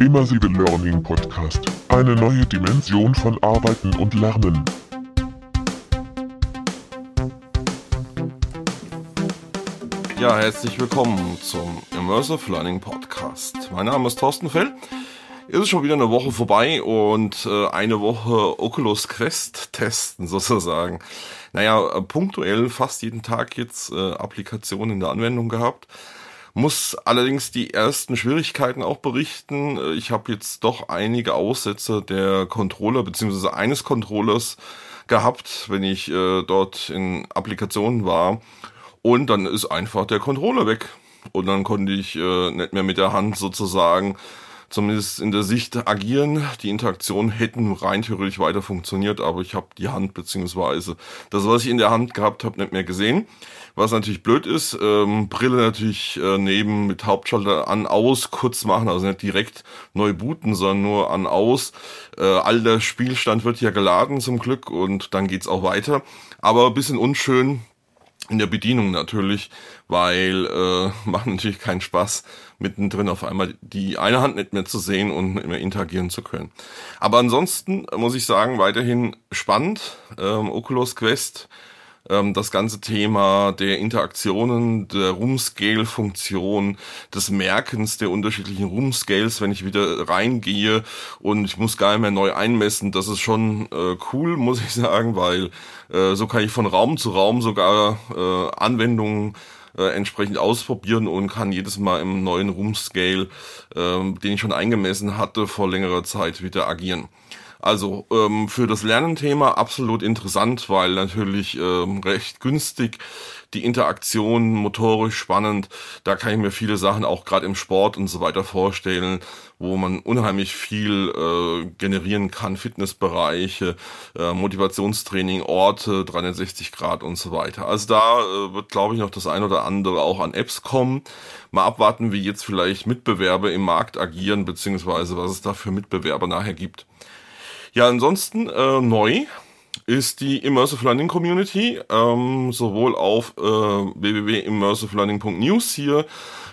Immersive Learning Podcast. Eine neue Dimension von Arbeiten und Lernen. Ja, herzlich willkommen zum Immersive Learning Podcast. Mein Name ist Thorsten Fell. Es ist schon wieder eine Woche vorbei und äh, eine Woche Oculus Quest testen sozusagen. Naja, punktuell fast jeden Tag jetzt äh, Applikationen in der Anwendung gehabt. Muss allerdings die ersten Schwierigkeiten auch berichten. Äh, ich habe jetzt doch einige Aussätze der Controller beziehungsweise eines Controllers gehabt, wenn ich äh, dort in Applikationen war. Und dann ist einfach der Controller weg. Und dann konnte ich äh, nicht mehr mit der Hand sozusagen zumindest in der Sicht agieren. Die Interaktionen hätten rein theoretisch weiter funktioniert, aber ich habe die Hand beziehungsweise das, was ich in der Hand gehabt habe, nicht mehr gesehen. Was natürlich blöd ist, ähm, Brille natürlich äh, neben mit Hauptschalter an, aus, kurz machen, also nicht direkt neu booten, sondern nur an, aus. Äh, all der Spielstand wird ja geladen zum Glück und dann geht's auch weiter. Aber bisschen unschön, in der Bedienung natürlich, weil äh, macht natürlich keinen Spaß, mittendrin auf einmal die eine Hand nicht mehr zu sehen und nicht mehr interagieren zu können. Aber ansonsten muss ich sagen, weiterhin spannend. Ähm, Oculus Quest ähm, das ganze Thema der Interaktionen, der Room-Scale-Funktion, des Merkens der unterschiedlichen Room-Scales, wenn ich wieder reingehe und ich muss gar nicht mehr neu einmessen, das ist schon äh, cool, muss ich sagen, weil äh, so kann ich von Raum zu Raum sogar äh, Anwendungen äh, entsprechend ausprobieren und kann jedes Mal im neuen Room Scale, äh, den ich schon eingemessen hatte, vor längerer Zeit wieder agieren. Also ähm, für das Lernenthema absolut interessant, weil natürlich ähm, recht günstig die Interaktion motorisch spannend. Da kann ich mir viele Sachen auch gerade im Sport und so weiter vorstellen, wo man unheimlich viel äh, generieren kann, Fitnessbereiche, äh, Motivationstraining, Orte, 360 Grad und so weiter. Also da äh, wird, glaube ich, noch das ein oder andere auch an Apps kommen. Mal abwarten, wie jetzt vielleicht Mitbewerber im Markt agieren, beziehungsweise was es da für Mitbewerber nachher gibt. Ja, ansonsten äh, neu ist die Immersive Learning Community, ähm, sowohl auf äh, www.immersivelearning.news hier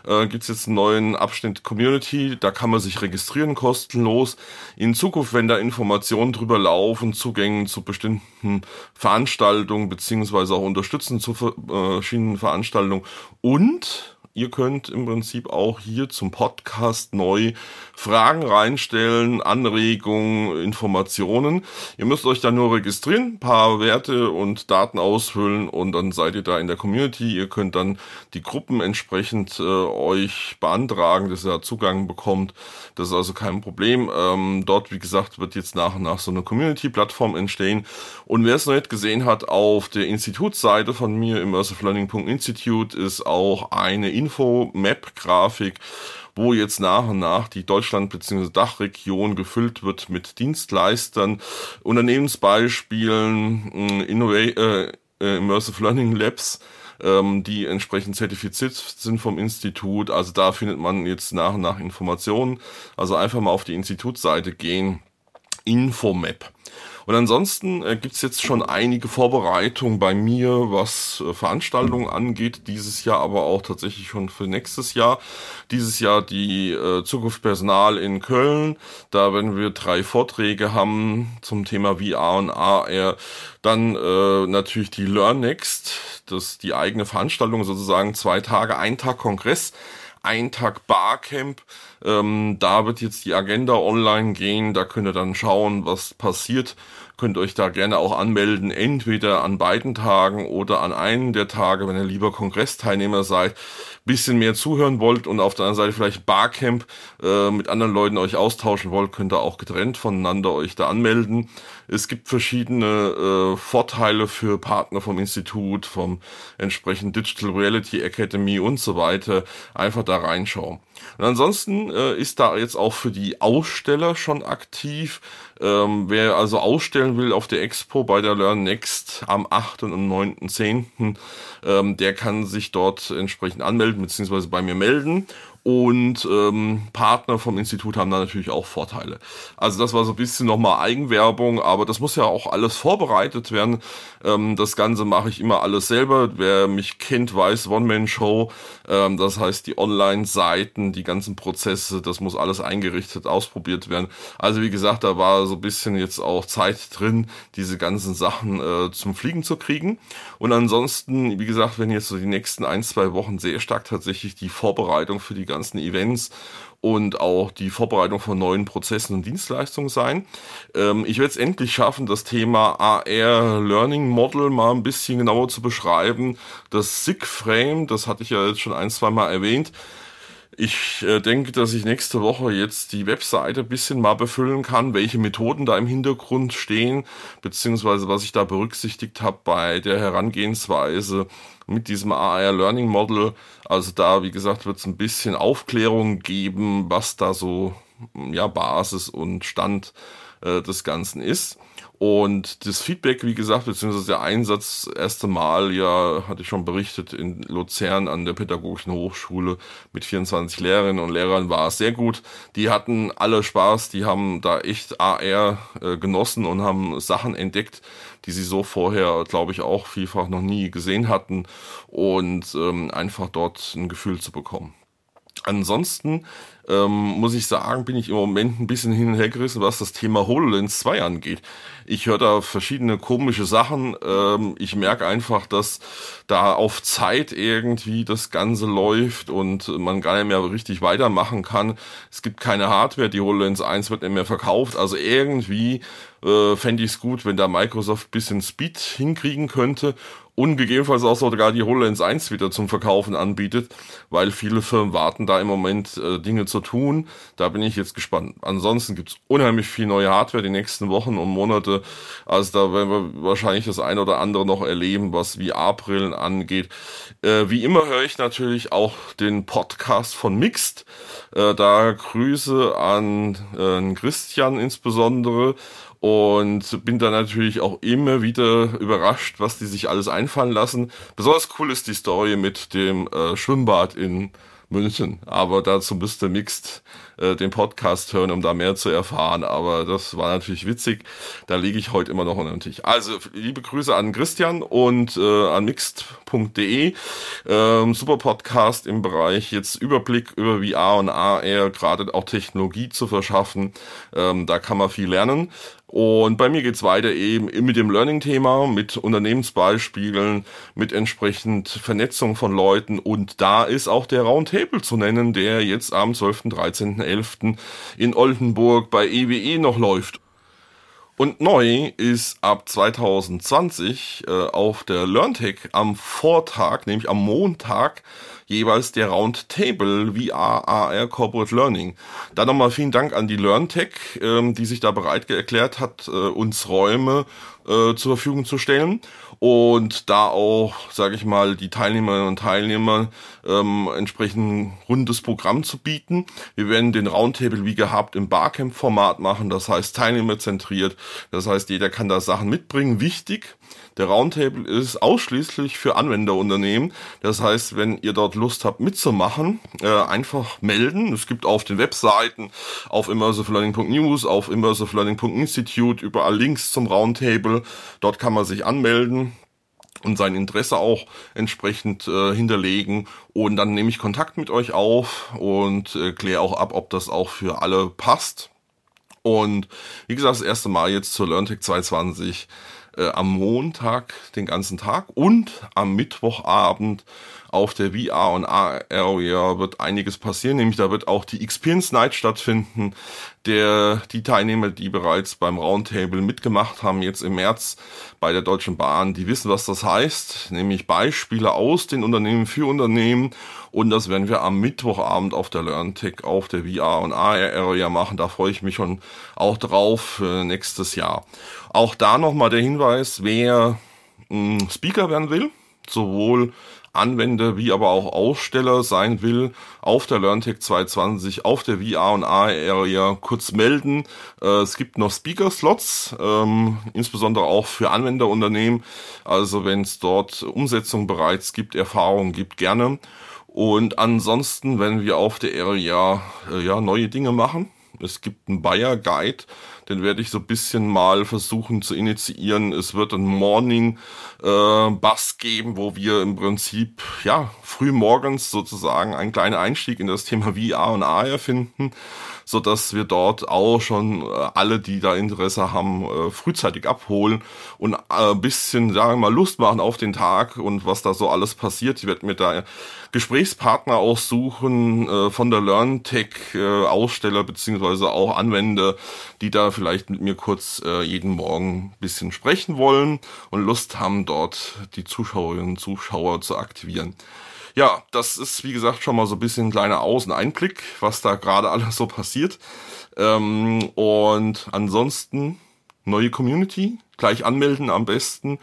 äh, gibt jetzt einen neuen Abschnitt Community, da kann man sich registrieren kostenlos. In Zukunft, wenn da Informationen drüber laufen, Zugängen zu bestimmten Veranstaltungen beziehungsweise auch Unterstützen zu äh, verschiedenen Veranstaltungen und Ihr könnt im Prinzip auch hier zum Podcast neu Fragen reinstellen, Anregungen, Informationen. Ihr müsst euch dann nur registrieren, paar Werte und Daten ausfüllen und dann seid ihr da in der Community. Ihr könnt dann die Gruppen entsprechend äh, euch beantragen, dass ihr Zugang bekommt. Das ist also kein Problem. Ähm, dort, wie gesagt, wird jetzt nach und nach so eine Community-Plattform entstehen. Und wer es noch nicht gesehen hat, auf der Institutsseite von mir, immersivelearning.institute, ist auch eine Info-Map-Grafik, wo jetzt nach und nach die Deutschland- bzw. Dachregion gefüllt wird mit Dienstleistern, Unternehmensbeispielen, Innova äh, äh, Immersive Learning Labs, ähm, die entsprechend zertifiziert sind vom Institut. Also da findet man jetzt nach und nach Informationen. Also einfach mal auf die Institutsseite gehen. Infomap. Und ansonsten äh, gibt's jetzt schon einige Vorbereitungen bei mir, was äh, Veranstaltungen angeht, dieses Jahr aber auch tatsächlich schon für nächstes Jahr. Dieses Jahr die äh, Zukunft Personal in Köln. Da werden wir drei Vorträge haben zum Thema VR und AR. Dann äh, natürlich die Learn Next, das die eigene Veranstaltung sozusagen, zwei Tage, ein Tag Kongress ein Tag Barcamp. Ähm, da wird jetzt die Agenda online gehen. Da könnt ihr dann schauen, was passiert. Könnt euch da gerne auch anmelden, entweder an beiden Tagen oder an einem der Tage, wenn ihr lieber Kongressteilnehmer seid, bisschen mehr zuhören wollt und auf der anderen Seite vielleicht Barcamp äh, mit anderen Leuten euch austauschen wollt, könnt ihr auch getrennt voneinander euch da anmelden. Es gibt verschiedene äh, Vorteile für Partner vom Institut, vom entsprechenden Digital Reality Academy und so weiter. Einfach da reinschauen. Und ansonsten äh, ist da jetzt auch für die Aussteller schon aktiv. Ähm, wer also ausstellen will auf der Expo bei der Learn Next am 8. und 9.10., ähm, der kann sich dort entsprechend anmelden bzw. bei mir melden. Und ähm, Partner vom Institut haben da natürlich auch Vorteile. Also das war so ein bisschen nochmal Eigenwerbung, aber das muss ja auch alles vorbereitet werden. Ähm, das Ganze mache ich immer alles selber. Wer mich kennt, weiß One-Man-Show. Ähm, das heißt, die Online-Seiten, die ganzen Prozesse, das muss alles eingerichtet, ausprobiert werden. Also wie gesagt, da war so ein bisschen jetzt auch Zeit drin, diese ganzen Sachen äh, zum Fliegen zu kriegen. Und ansonsten, wie gesagt, wenn jetzt so die nächsten ein, zwei Wochen sehr stark tatsächlich die Vorbereitung für die ganzen Events und auch die Vorbereitung von neuen Prozessen und Dienstleistungen sein. Ähm, ich werde es endlich schaffen, das Thema AR Learning Model mal ein bisschen genauer zu beschreiben. Das SIG Frame, das hatte ich ja jetzt schon ein, zwei Mal erwähnt. Ich äh, denke, dass ich nächste Woche jetzt die Webseite ein bisschen mal befüllen kann, welche Methoden da im Hintergrund stehen, beziehungsweise was ich da berücksichtigt habe bei der Herangehensweise mit diesem AR Learning Model. Also da, wie gesagt, wird es ein bisschen Aufklärung geben, was da so ja Basis und Stand äh, des Ganzen ist. Und das Feedback, wie gesagt, beziehungsweise der Einsatz, erste Mal, ja, hatte ich schon berichtet, in Luzern an der Pädagogischen Hochschule mit 24 Lehrerinnen und Lehrern war es sehr gut. Die hatten alle Spaß, die haben da echt AR äh, genossen und haben Sachen entdeckt, die sie so vorher, glaube ich, auch vielfach noch nie gesehen hatten und ähm, einfach dort ein Gefühl zu bekommen. Ansonsten ähm, muss ich sagen, bin ich im Moment ein bisschen hin und her gerissen, was das Thema HoloLens 2 angeht. Ich höre da verschiedene komische Sachen. Ähm, ich merke einfach, dass da auf Zeit irgendwie das Ganze läuft und man gar nicht mehr richtig weitermachen kann. Es gibt keine Hardware, die HoloLens 1 wird nicht mehr verkauft. Also irgendwie äh, fände ich es gut, wenn da Microsoft bisschen Speed hinkriegen könnte und gegebenenfalls auch sogar die HoloLens 1 wieder zum Verkaufen anbietet, weil viele Firmen warten da im Moment äh, Dinge zu tun. Da bin ich jetzt gespannt. Ansonsten gibt's unheimlich viel neue Hardware die nächsten Wochen und Monate. Also da werden wir wahrscheinlich das eine oder andere noch erleben, was VR-Brillen angeht. Äh, wie immer höre ich natürlich auch den Podcast von Mixed. Äh, da Grüße an äh, Christian insbesondere und bin da natürlich auch immer wieder überrascht, was die sich alles einfallen lassen. Besonders cool ist die Story mit dem äh, Schwimmbad in München. Aber dazu müsste Mixed äh, den Podcast hören, um da mehr zu erfahren. Aber das war natürlich witzig. Da liege ich heute immer noch unter dem Tisch. Also liebe Grüße an Christian und äh, an mixed.de. Ähm, super Podcast im Bereich jetzt Überblick über VR und AR, gerade auch Technologie zu verschaffen. Ähm, da kann man viel lernen. Und bei mir geht's weiter eben mit dem Learning-Thema, mit Unternehmensbeispielen, mit entsprechend Vernetzung von Leuten. Und da ist auch der Roundtable zu nennen, der jetzt am 12. 13. 11. in Oldenburg bei EWE e noch läuft. Und neu ist ab 2020 äh, auf der LearnTech am Vortag, nämlich am Montag, jeweils der Roundtable VR AR Corporate Learning. Da nochmal vielen Dank an die LearnTech, ähm, die sich da bereit erklärt hat, äh, uns Räume äh, zur Verfügung zu stellen und da auch, sage ich mal, die Teilnehmerinnen und Teilnehmer ähm, entsprechend rundes Programm zu bieten. Wir werden den Roundtable wie gehabt im Barcamp-Format machen, das heißt teilnehmerzentriert, das heißt jeder kann da Sachen mitbringen. Wichtig, der Roundtable ist ausschließlich für Anwenderunternehmen. Das heißt, wenn ihr dort Lust habt mitzumachen, äh, einfach melden. Es gibt auf den Webseiten, auf immersivelearning.news, auf immersivelearning.institute überall Links zum Roundtable. Dort kann man sich anmelden und sein Interesse auch entsprechend äh, hinterlegen und dann nehme ich Kontakt mit euch auf und äh, kläre auch ab, ob das auch für alle passt. Und wie gesagt, das erste Mal jetzt zur LearnTech 220 äh, am Montag den ganzen Tag und am Mittwochabend auf der VR und AR Area wird einiges passieren, nämlich da wird auch die Experience Night stattfinden. Der, die Teilnehmer, die bereits beim Roundtable mitgemacht haben, jetzt im März bei der Deutschen Bahn, die wissen, was das heißt, nämlich Beispiele aus den Unternehmen für Unternehmen und das werden wir am Mittwochabend auf der LearnTech auf der VR und AR Area machen. Da freue ich mich schon auch drauf für nächstes Jahr. Auch da nochmal der Hinweis, wer mh, hm, Speaker werden will, sowohl Anwender wie aber auch Aussteller sein will, auf der LearnTech 220, auf der VR und AR Area kurz melden. Äh, es gibt noch Speaker-Slots, ähm, insbesondere auch für Anwenderunternehmen. Also wenn es dort Umsetzung bereits gibt, Erfahrungen gibt, gerne. Und ansonsten werden wir auf der Area äh, ja neue Dinge machen. Es gibt einen Bayer Guide, den werde ich so ein bisschen mal versuchen zu initiieren. Es wird ein Morning äh, Bus geben, wo wir im Prinzip ja früh morgens sozusagen einen kleinen Einstieg in das Thema VR und AR finden, so dass wir dort auch schon äh, alle, die da Interesse haben, äh, frühzeitig abholen und äh, ein bisschen, sagen wir mal, Lust machen auf den Tag und was da so alles passiert. Ich werde mir da Gesprächspartner aussuchen äh, von der LearnTech äh, Aussteller beziehungsweise auch Anwender, die da vielleicht mit mir kurz äh, jeden Morgen ein bisschen sprechen wollen und Lust haben, dort die Zuschauerinnen und Zuschauer zu aktivieren. Ja, das ist wie gesagt schon mal so ein bisschen ein kleiner Außeneinblick, was da gerade alles so passiert. Ähm, und ansonsten neue Community, gleich anmelden am besten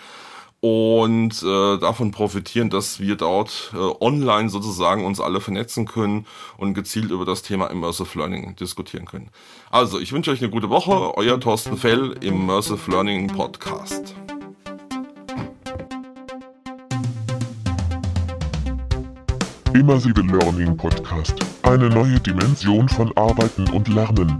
und äh, davon profitieren, dass wir dort äh, online sozusagen uns alle vernetzen können und gezielt über das Thema Immersive Learning diskutieren können. Also, ich wünsche euch eine gute Woche. Euer Thorsten Fell, Immersive Learning Podcast. Immersive Learning Podcast. Eine neue Dimension von Arbeiten und Lernen.